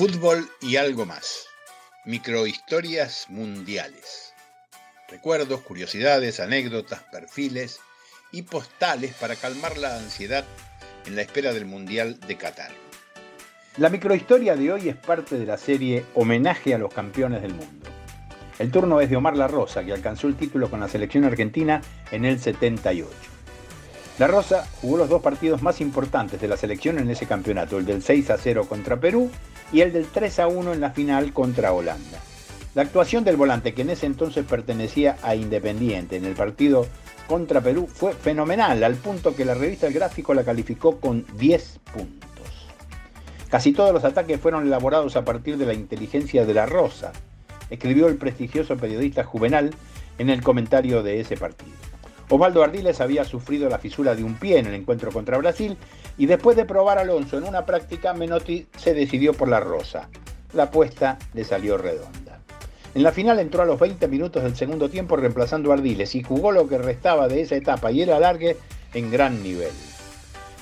Fútbol y algo más. Microhistorias mundiales. Recuerdos, curiosidades, anécdotas, perfiles y postales para calmar la ansiedad en la espera del Mundial de Qatar. La microhistoria de hoy es parte de la serie Homenaje a los campeones del mundo. El turno es de Omar La Rosa, que alcanzó el título con la selección argentina en el 78. La Rosa jugó los dos partidos más importantes de la selección en ese campeonato, el del 6 a 0 contra Perú y el del 3 a 1 en la final contra Holanda. La actuación del volante, que en ese entonces pertenecía a Independiente en el partido contra Perú, fue fenomenal, al punto que la revista El Gráfico la calificó con 10 puntos. Casi todos los ataques fueron elaborados a partir de la inteligencia de la Rosa, escribió el prestigioso periodista Juvenal en el comentario de ese partido. Osvaldo Ardiles había sufrido la fisura de un pie en el encuentro contra Brasil y después de probar Alonso en una práctica, Menotti se decidió por la rosa. La apuesta le salió redonda. En la final entró a los 20 minutos del segundo tiempo reemplazando Ardiles y jugó lo que restaba de esa etapa y era alargue en gran nivel.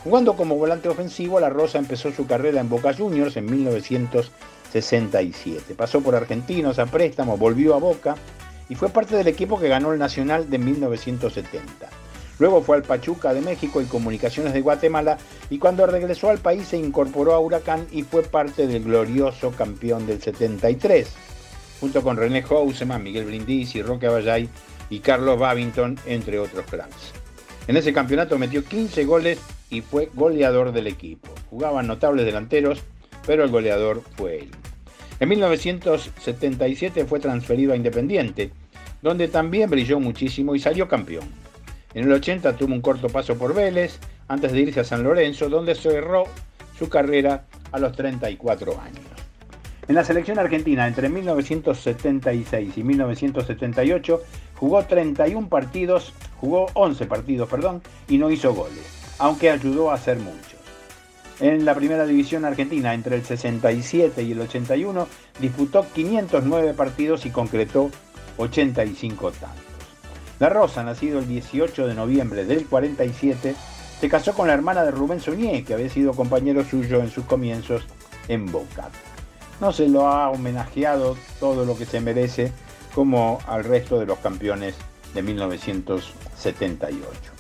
Jugando como volante ofensivo, La Rosa empezó su carrera en Boca Juniors en 1967. Pasó por Argentinos a préstamo, volvió a Boca y fue parte del equipo que ganó el Nacional de 1970. Luego fue al Pachuca de México y Comunicaciones de Guatemala y cuando regresó al país se incorporó a Huracán y fue parte del glorioso campeón del 73, junto con René Houseman, Miguel Brindisi, Roque Aballay y Carlos Babington, entre otros cracks. En ese campeonato metió 15 goles y fue goleador del equipo. Jugaban notables delanteros, pero el goleador fue él. En 1977 fue transferido a Independiente, donde también brilló muchísimo y salió campeón. En el 80 tuvo un corto paso por Vélez, antes de irse a San Lorenzo, donde cerró su carrera a los 34 años. En la selección argentina, entre 1976 y 1978, jugó 31 partidos, jugó 11 partidos, perdón, y no hizo goles, aunque ayudó a hacer muchos. En la primera división argentina, entre el 67 y el 81, disputó 509 partidos y concretó 85 tantos. La Rosa, nacido el 18 de noviembre del 47, se casó con la hermana de Rubén Soñé, que había sido compañero suyo en sus comienzos en Boca. No se lo ha homenajeado todo lo que se merece como al resto de los campeones de 1978.